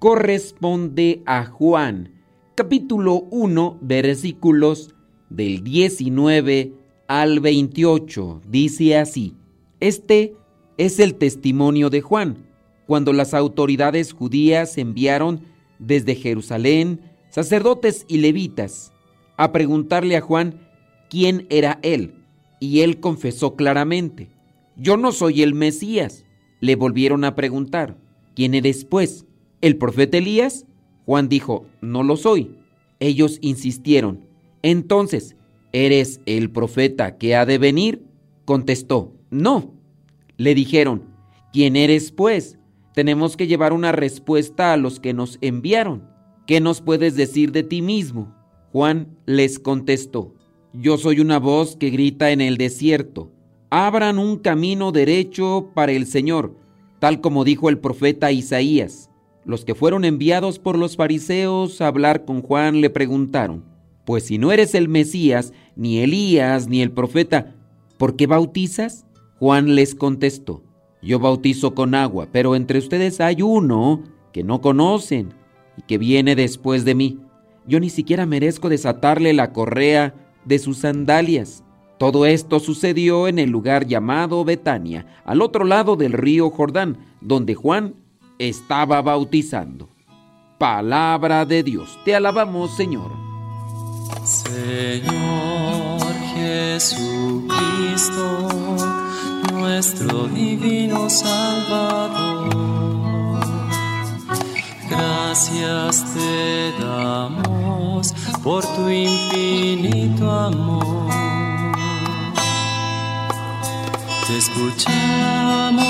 corresponde a Juan, capítulo 1, versículos del 19 al 28. Dice así, este es el testimonio de Juan, cuando las autoridades judías enviaron desde Jerusalén sacerdotes y levitas a preguntarle a Juan quién era él, y él confesó claramente, yo no soy el Mesías. Le volvieron a preguntar, ¿quién eres pues? ¿El profeta Elías? Juan dijo, no lo soy. Ellos insistieron, entonces, ¿eres el profeta que ha de venir? Contestó, no. Le dijeron, ¿quién eres pues? Tenemos que llevar una respuesta a los que nos enviaron. ¿Qué nos puedes decir de ti mismo? Juan les contestó, yo soy una voz que grita en el desierto abran un camino derecho para el Señor, tal como dijo el profeta Isaías. Los que fueron enviados por los fariseos a hablar con Juan le preguntaron, pues si no eres el Mesías, ni Elías, ni el profeta, ¿por qué bautizas? Juan les contestó, yo bautizo con agua, pero entre ustedes hay uno que no conocen y que viene después de mí. Yo ni siquiera merezco desatarle la correa de sus sandalias. Todo esto sucedió en el lugar llamado Betania, al otro lado del río Jordán, donde Juan estaba bautizando. Palabra de Dios, te alabamos Señor. Señor Jesucristo, nuestro divino Salvador, gracias te damos por tu infinito amor te escuchamos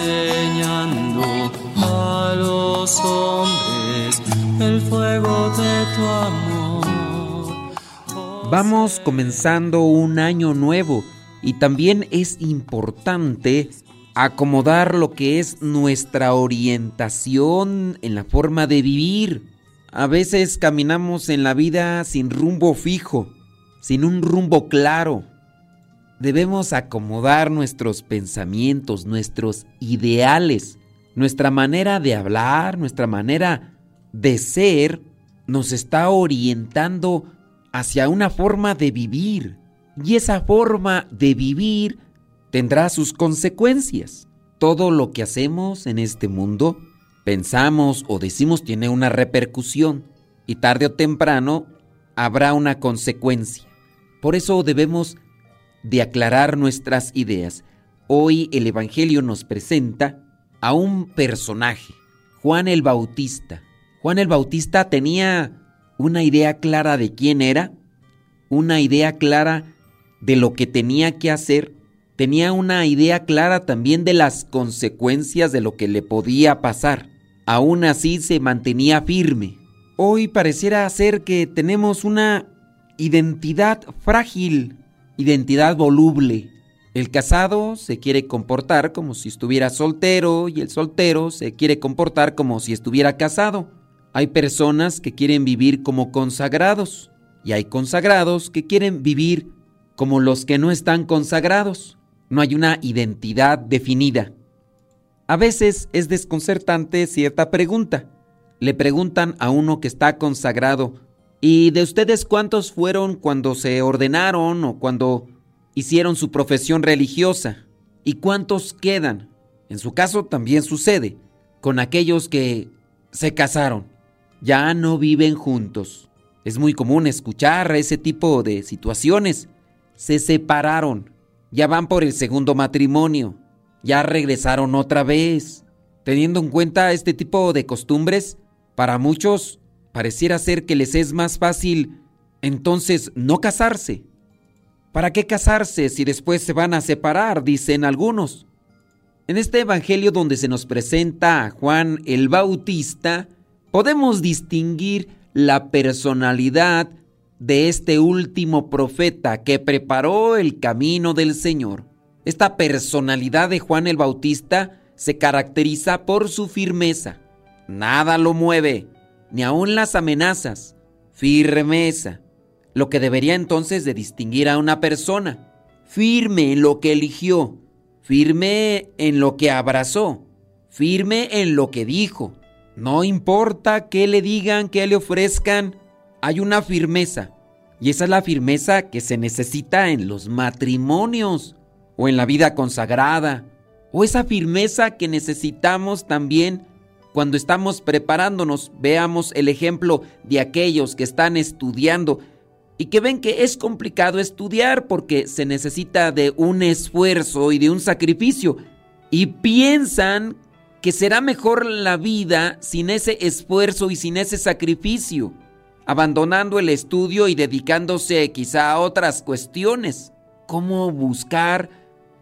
enseñando a los hombres el fuego de tu amor. Vamos comenzando un año nuevo y también es importante acomodar lo que es nuestra orientación en la forma de vivir. A veces caminamos en la vida sin rumbo fijo, sin un rumbo claro debemos acomodar nuestros pensamientos, nuestros ideales, nuestra manera de hablar, nuestra manera de ser, nos está orientando hacia una forma de vivir. Y esa forma de vivir tendrá sus consecuencias. Todo lo que hacemos en este mundo, pensamos o decimos tiene una repercusión y tarde o temprano habrá una consecuencia. Por eso debemos de aclarar nuestras ideas. Hoy el Evangelio nos presenta a un personaje, Juan el Bautista. Juan el Bautista tenía una idea clara de quién era, una idea clara de lo que tenía que hacer, tenía una idea clara también de las consecuencias de lo que le podía pasar. Aún así se mantenía firme. Hoy pareciera ser que tenemos una identidad frágil, identidad voluble. El casado se quiere comportar como si estuviera soltero y el soltero se quiere comportar como si estuviera casado. Hay personas que quieren vivir como consagrados y hay consagrados que quieren vivir como los que no están consagrados. No hay una identidad definida. A veces es desconcertante cierta pregunta. Le preguntan a uno que está consagrado, ¿Y de ustedes cuántos fueron cuando se ordenaron o cuando hicieron su profesión religiosa? ¿Y cuántos quedan? En su caso también sucede con aquellos que se casaron. ya no viven juntos. Es muy común escuchar ese tipo de situaciones. Se separaron, ya van por el segundo matrimonio, ya regresaron otra vez. Teniendo en cuenta este tipo de costumbres, para muchos pareciera ser que les es más fácil entonces no casarse. ¿Para qué casarse si después se van a separar? Dicen algunos. En este Evangelio donde se nos presenta a Juan el Bautista, podemos distinguir la personalidad de este último profeta que preparó el camino del Señor. Esta personalidad de Juan el Bautista se caracteriza por su firmeza. Nada lo mueve, ni aun las amenazas. Firmeza. Lo que debería entonces de distinguir a una persona. Firme en lo que eligió. Firme en lo que abrazó. Firme en lo que dijo. No importa qué le digan, qué le ofrezcan, hay una firmeza. Y esa es la firmeza que se necesita en los matrimonios o en la vida consagrada. O esa firmeza que necesitamos también cuando estamos preparándonos. Veamos el ejemplo de aquellos que están estudiando y que ven que es complicado estudiar porque se necesita de un esfuerzo y de un sacrificio. Y piensan que será mejor la vida sin ese esfuerzo y sin ese sacrificio, abandonando el estudio y dedicándose quizá a otras cuestiones. ¿Cómo buscar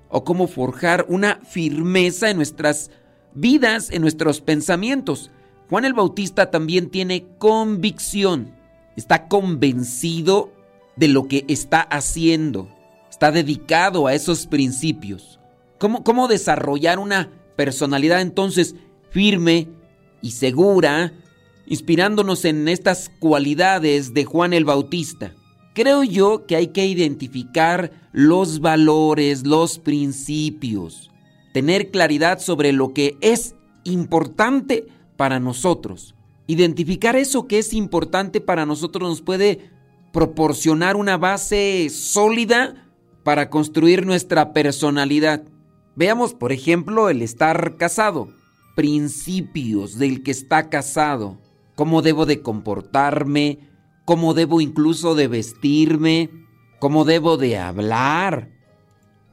o cómo forjar una firmeza en nuestras vidas, en nuestros pensamientos? Juan el Bautista también tiene convicción, está convencido de lo que está haciendo, está dedicado a esos principios. ¿Cómo, desarrollar una personalidad entonces firme y segura, inspirándonos en estas cualidades de Juan el Bautista. Creo yo que hay que identificar los valores, los principios, tener claridad sobre lo que es importante para nosotros. Identificar eso que es importante para nosotros nos puede proporcionar una base sólida para construir nuestra personalidad. Veamos, por ejemplo, el estar casado. Principios del que está casado. Cómo debo de comportarme, cómo debo incluso de vestirme, cómo debo de hablar,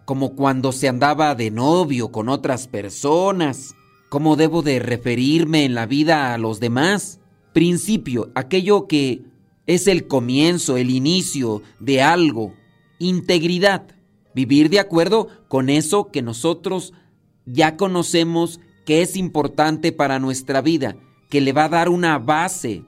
como cuando se andaba de novio con otras personas, cómo debo de referirme en la vida a los demás. Principio, aquello que es el comienzo, el inicio de algo. Integridad vivir de acuerdo con eso que nosotros ya conocemos que es importante para nuestra vida, que le va a dar una base,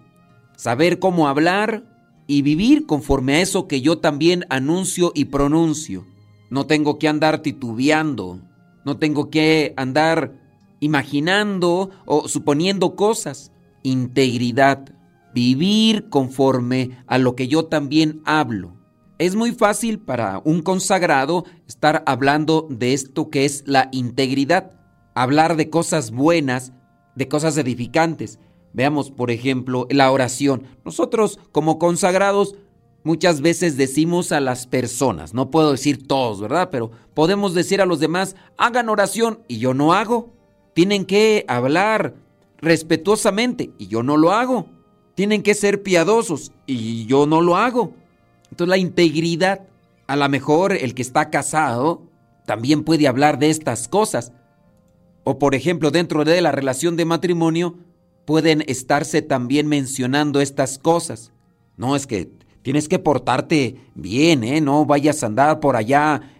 saber cómo hablar y vivir conforme a eso que yo también anuncio y pronuncio. No tengo que andar titubeando, no tengo que andar imaginando o suponiendo cosas. Integridad, vivir conforme a lo que yo también hablo. Es muy fácil para un consagrado estar hablando de esto que es la integridad, hablar de cosas buenas, de cosas edificantes. Veamos, por ejemplo, la oración. Nosotros como consagrados muchas veces decimos a las personas, no puedo decir todos, ¿verdad? Pero podemos decir a los demás, hagan oración y yo no hago. Tienen que hablar respetuosamente y yo no lo hago. Tienen que ser piadosos y yo no lo hago. Entonces la integridad, a lo mejor el que está casado también puede hablar de estas cosas. O por ejemplo, dentro de la relación de matrimonio pueden estarse también mencionando estas cosas. No es que tienes que portarte bien, ¿eh? No vayas a andar por allá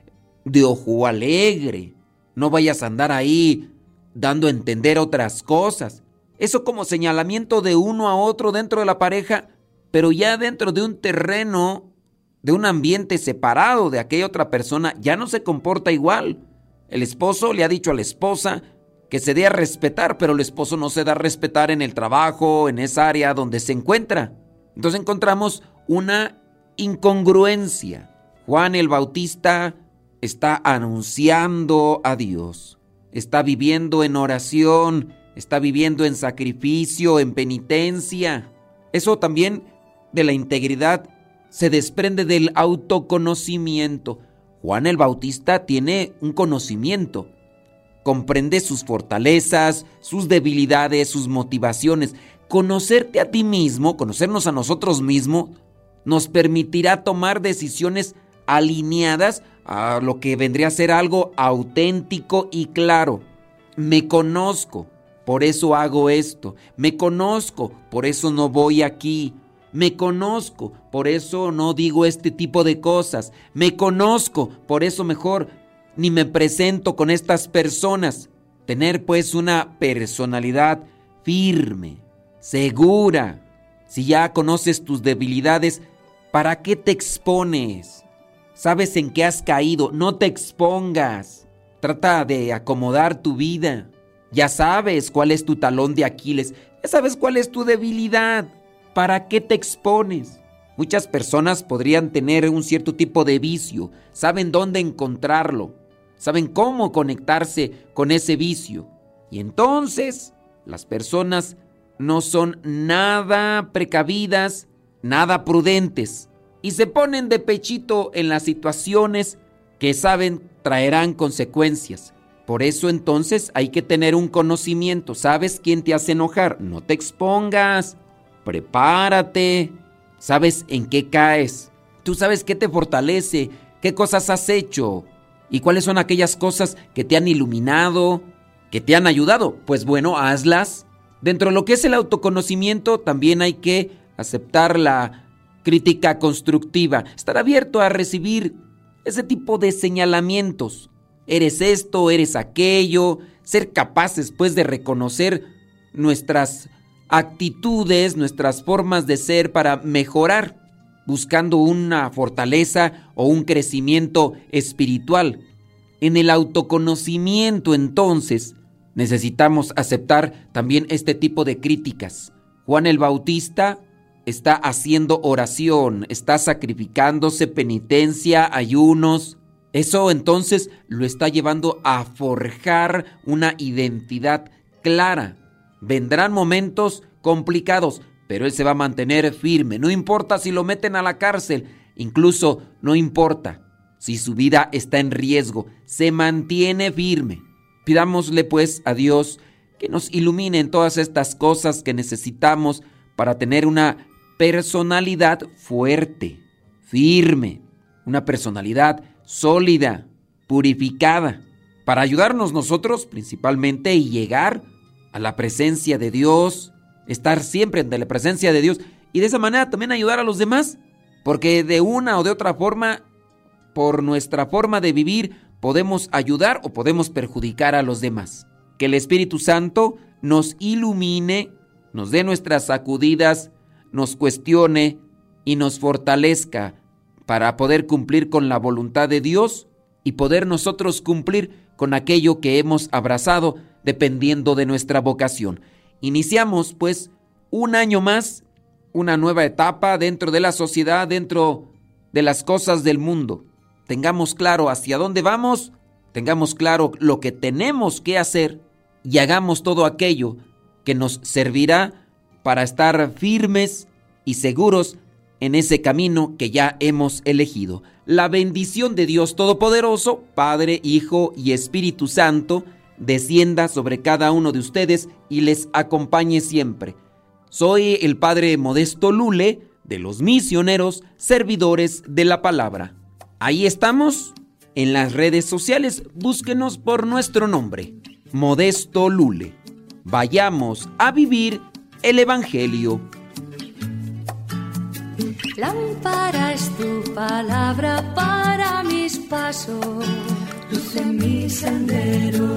de ojo alegre. No vayas a andar ahí dando a entender otras cosas. Eso como señalamiento de uno a otro dentro de la pareja, pero ya dentro de un terreno de un ambiente separado de aquella otra persona ya no se comporta igual. El esposo le ha dicho a la esposa que se dé a respetar, pero el esposo no se da a respetar en el trabajo, en esa área donde se encuentra. Entonces encontramos una incongruencia. Juan el Bautista está anunciando a Dios, está viviendo en oración, está viviendo en sacrificio, en penitencia. Eso también de la integridad se desprende del autoconocimiento. Juan el Bautista tiene un conocimiento, comprende sus fortalezas, sus debilidades, sus motivaciones, conocerte a ti mismo, conocernos a nosotros mismos, nos permitirá tomar decisiones alineadas a lo que vendría a ser algo auténtico y claro. Me conozco, por eso hago esto. Me conozco, por eso no voy aquí. Me conozco, por eso no digo este tipo de cosas. Me conozco, por eso mejor ni me presento con estas personas. Tener pues una personalidad firme, segura. Si ya conoces tus debilidades, ¿para qué te expones? Sabes en qué has caído, no te expongas. Trata de acomodar tu vida. Ya sabes cuál es tu talón de Aquiles, ya sabes cuál es tu debilidad. ¿Para qué te expones? Muchas personas podrían tener un cierto tipo de vicio, saben dónde encontrarlo, saben cómo conectarse con ese vicio. Y entonces las personas no son nada precavidas, nada prudentes, y se ponen de pechito en las situaciones que saben traerán consecuencias. Por eso entonces hay que tener un conocimiento. ¿Sabes quién te hace enojar? No te expongas. Prepárate. ¿Sabes en qué caes? Tú sabes qué te fortalece, qué cosas has hecho y cuáles son aquellas cosas que te han iluminado, que te han ayudado. Pues bueno, hazlas. Dentro de lo que es el autoconocimiento también hay que aceptar la crítica constructiva, estar abierto a recibir ese tipo de señalamientos eres esto, eres aquello, ser capaces pues de reconocer nuestras actitudes, nuestras formas de ser para mejorar, buscando una fortaleza o un crecimiento espiritual. En el autoconocimiento entonces necesitamos aceptar también este tipo de críticas. Juan el Bautista está haciendo oración, está sacrificándose penitencia, ayunos, eso entonces lo está llevando a forjar una identidad clara. Vendrán momentos complicados, pero él se va a mantener firme. No importa si lo meten a la cárcel, incluso no importa si su vida está en riesgo, se mantiene firme. Pidámosle pues a Dios que nos ilumine en todas estas cosas que necesitamos para tener una personalidad fuerte, firme, una personalidad sólida, purificada, para ayudarnos nosotros principalmente y llegar a la presencia de Dios, estar siempre ante la presencia de Dios y de esa manera también ayudar a los demás, porque de una o de otra forma, por nuestra forma de vivir, podemos ayudar o podemos perjudicar a los demás. Que el Espíritu Santo nos ilumine, nos dé nuestras sacudidas, nos cuestione y nos fortalezca para poder cumplir con la voluntad de Dios y poder nosotros cumplir con aquello que hemos abrazado dependiendo de nuestra vocación. Iniciamos pues un año más, una nueva etapa dentro de la sociedad, dentro de las cosas del mundo. Tengamos claro hacia dónde vamos, tengamos claro lo que tenemos que hacer y hagamos todo aquello que nos servirá para estar firmes y seguros en ese camino que ya hemos elegido. La bendición de Dios Todopoderoso, Padre, Hijo y Espíritu Santo, descienda sobre cada uno de ustedes y les acompañe siempre. Soy el Padre Modesto Lule, de los misioneros servidores de la palabra. Ahí estamos, en las redes sociales, búsquenos por nuestro nombre, Modesto Lule. Vayamos a vivir el Evangelio. Lámpara es tu palabra para mis pasos, luz en mi sendero.